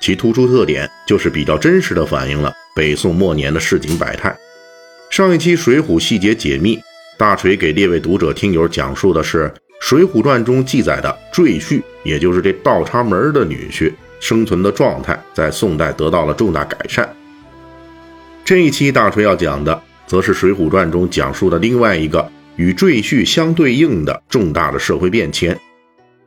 其突出特点就是比较真实的反映了北宋末年的市井百态。上一期《水浒细节解密》，大锤给列位读者听友讲述的是《水浒传》中记载的赘婿，也就是这倒插门的女婿生存的状态，在宋代得到了重大改善。这一期大锤要讲的，则是《水浒传》中讲述的另外一个与赘婿相对应的重大的社会变迁。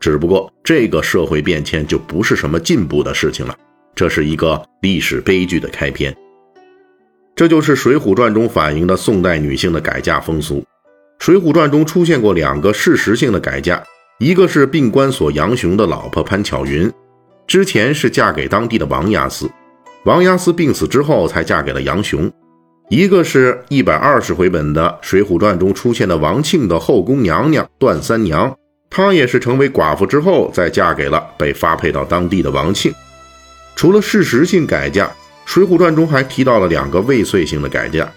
只不过，这个社会变迁就不是什么进步的事情了，这是一个历史悲剧的开篇。这就是《水浒传》中反映的宋代女性的改嫁风俗。《水浒传》中出现过两个事实性的改嫁，一个是病关索杨雄的老婆潘巧云，之前是嫁给当地的王押司，王押司病死之后才嫁给了杨雄；一个是一百二十回本的《水浒传》中出现的王庆的后宫娘娘段三娘。她也是成为寡妇之后，再嫁给了被发配到当地的王庆。除了事实性改嫁，《水浒传》中还提到了两个未遂性的改嫁，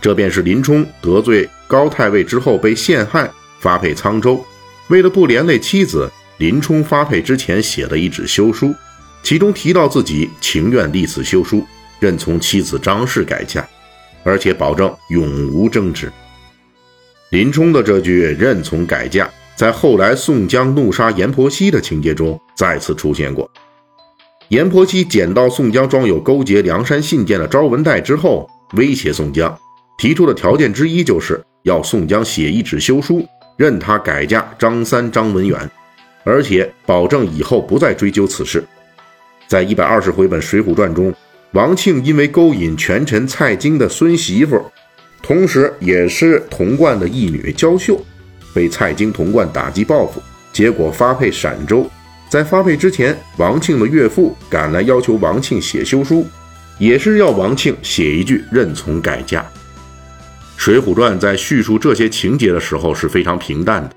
这便是林冲得罪高太尉之后被陷害，发配沧州。为了不连累妻子，林冲发配之前写了一纸休书，其中提到自己情愿立此休书，认从妻子张氏改嫁，而且保证永无争执。林冲的这句认从改嫁。在后来宋江怒杀阎婆惜的情节中再次出现过。阎婆惜捡到宋江装有勾结梁山信件的招文袋之后，威胁宋江，提出的条件之一就是要宋江写一纸休书，任他改嫁张三张文远，而且保证以后不再追究此事。在一百二十回本《水浒传》中，王庆因为勾引权臣蔡京的孙媳妇，同时也是童贯的义女焦秀。被蔡京、童贯打击报复，结果发配陕州。在发配之前，王庆的岳父赶来要求王庆写休书，也是要王庆写一句认从改嫁。《水浒传》在叙述这些情节的时候是非常平淡的，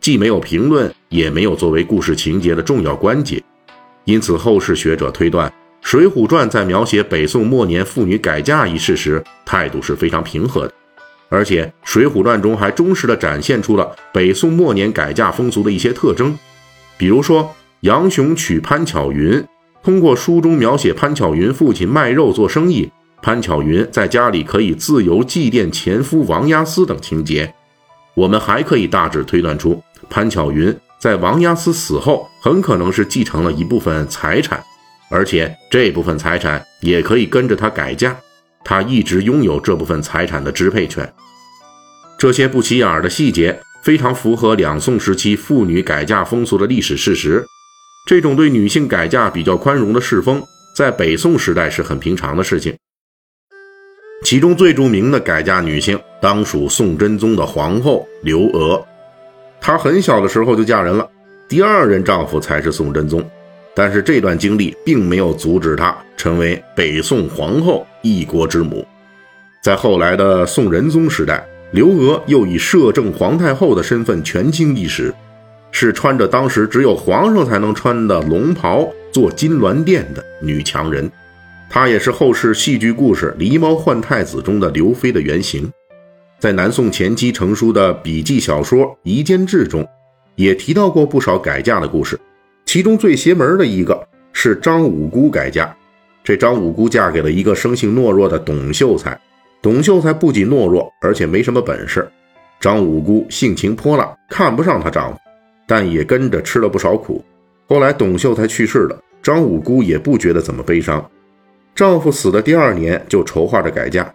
既没有评论，也没有作为故事情节的重要关节。因此，后世学者推断，《水浒传》在描写北宋末年妇女改嫁一事时，态度是非常平和的。而且，《水浒传》中还忠实地展现出了北宋末年改嫁风俗的一些特征，比如说杨雄娶潘巧云，通过书中描写潘巧云父亲卖肉做生意，潘巧云在家里可以自由祭奠前夫王押司等情节，我们还可以大致推断出潘巧云在王押司死后很可能是继承了一部分财产，而且这部分财产也可以跟着他改嫁，他一直拥有这部分财产的支配权。这些不起眼的细节非常符合两宋时期妇女改嫁风俗的历史事实。这种对女性改嫁比较宽容的世风，在北宋时代是很平常的事情。其中最著名的改嫁女性，当属宋真宗的皇后刘娥。她很小的时候就嫁人了，第二任丈夫才是宋真宗。但是这段经历并没有阻止她成为北宋皇后、一国之母。在后来的宋仁宗时代。刘娥又以摄政皇太后的身份权倾一时，是穿着当时只有皇上才能穿的龙袍做金銮殿的女强人。她也是后世戏剧故事《狸猫换太子》中的刘妃的原型。在南宋前期成书的笔记小说《夷坚志》中，也提到过不少改嫁的故事。其中最邪门的一个是张五姑改嫁。这张五姑嫁给了一个生性懦弱的董秀才。董秀才不仅懦弱，而且没什么本事。张五姑性情泼辣，看不上她丈夫，但也跟着吃了不少苦。后来董秀才去世了，张五姑也不觉得怎么悲伤。丈夫死的第二年，就筹划着改嫁。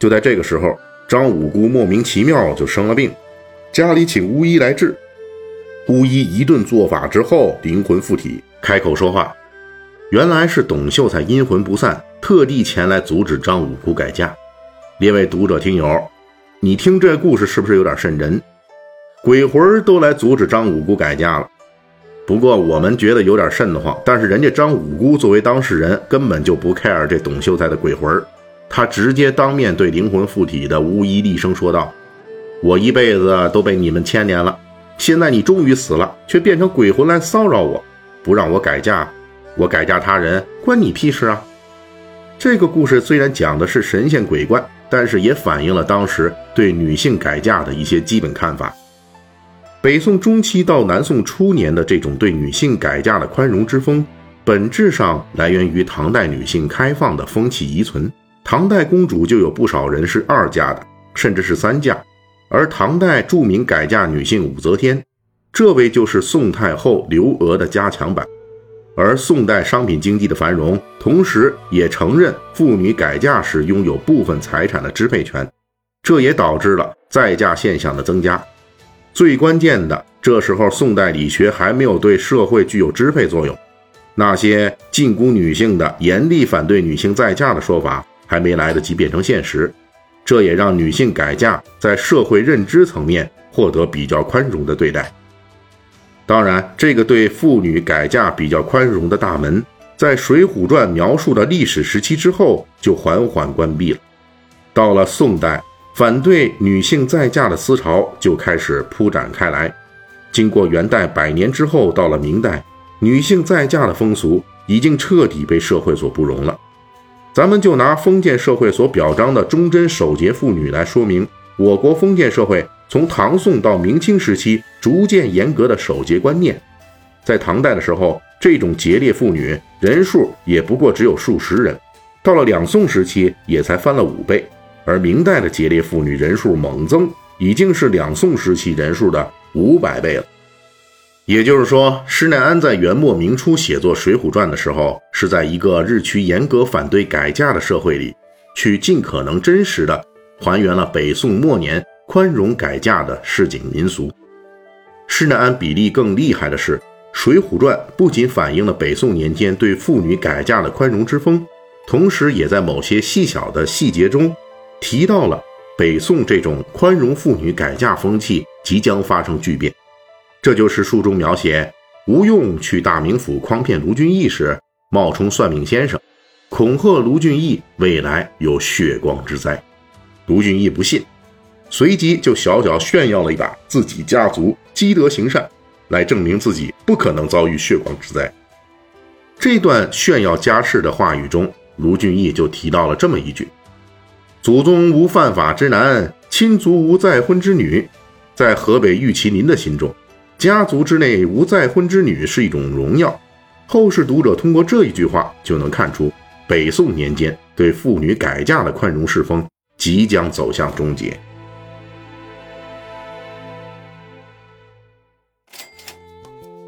就在这个时候，张五姑莫名其妙就生了病，家里请巫医来治。巫医一顿做法之后，灵魂附体，开口说话。原来是董秀才阴魂不散，特地前来阻止张五姑改嫁。列位读者听友，你听这故事是不是有点瘆人？鬼魂都来阻止张五姑改嫁了。不过我们觉得有点瘆得慌。但是人家张五姑作为当事人，根本就不 care 这董秀才的鬼魂，他直接当面对灵魂附体的巫医厉声说道：“我一辈子都被你们牵连了，现在你终于死了，却变成鬼魂来骚扰我，不让我改嫁，我改嫁他人关你屁事啊！”这个故事虽然讲的是神仙鬼怪，但是也反映了当时对女性改嫁的一些基本看法。北宋中期到南宋初年的这种对女性改嫁的宽容之风，本质上来源于唐代女性开放的风气遗存。唐代公主就有不少人是二嫁的，甚至是三嫁。而唐代著名改嫁女性武则天，这位就是宋太后刘娥的加强版。而宋代商品经济的繁荣，同时也承认妇女改嫁时拥有部分财产的支配权，这也导致了再嫁现象的增加。最关键的，这时候宋代理学还没有对社会具有支配作用，那些禁锢女性的、严厉反对女性再嫁的说法还没来得及变成现实，这也让女性改嫁在社会认知层面获得比较宽容的对待。当然，这个对妇女改嫁比较宽容的大门，在《水浒传》描述的历史时期之后就缓缓关闭了。到了宋代，反对女性再嫁的思潮就开始铺展开来。经过元代百年之后，到了明代，女性再嫁的风俗已经彻底被社会所不容了。咱们就拿封建社会所表彰的忠贞守节妇女来说明，我国封建社会。从唐宋到明清时期，逐渐严格的守节观念，在唐代的时候，这种节烈妇女人数也不过只有数十人，到了两宋时期，也才翻了五倍，而明代的节烈妇女人数猛增，已经是两宋时期人数的五百倍了。也就是说，施耐庵在元末明初写作《水浒传》的时候，是在一个日趋严格反对改嫁的社会里，去尽可能真实的还原了北宋末年。宽容改嫁的市井民俗，施耐庵比例更厉害的是，《水浒传》不仅反映了北宋年间对妇女改嫁的宽容之风，同时也在某些细小的细节中提到了北宋这种宽容妇女改嫁风气即将发生巨变。这就是书中描写吴用去大名府诓骗卢俊义时，冒充算命先生，恐吓卢俊义未来有血光之灾。卢俊义不信。随即就小小炫耀了一把自己家族积德行善，来证明自己不可能遭遇血光之灾。这段炫耀家世的话语中，卢俊义就提到了这么一句：“祖宗无犯法之男，亲族无再婚之女。”在河北玉麒麟的心中，家族之内无再婚之女是一种荣耀。后世读者通过这一句话就能看出，北宋年间对妇女改嫁的宽容世风即将走向终结。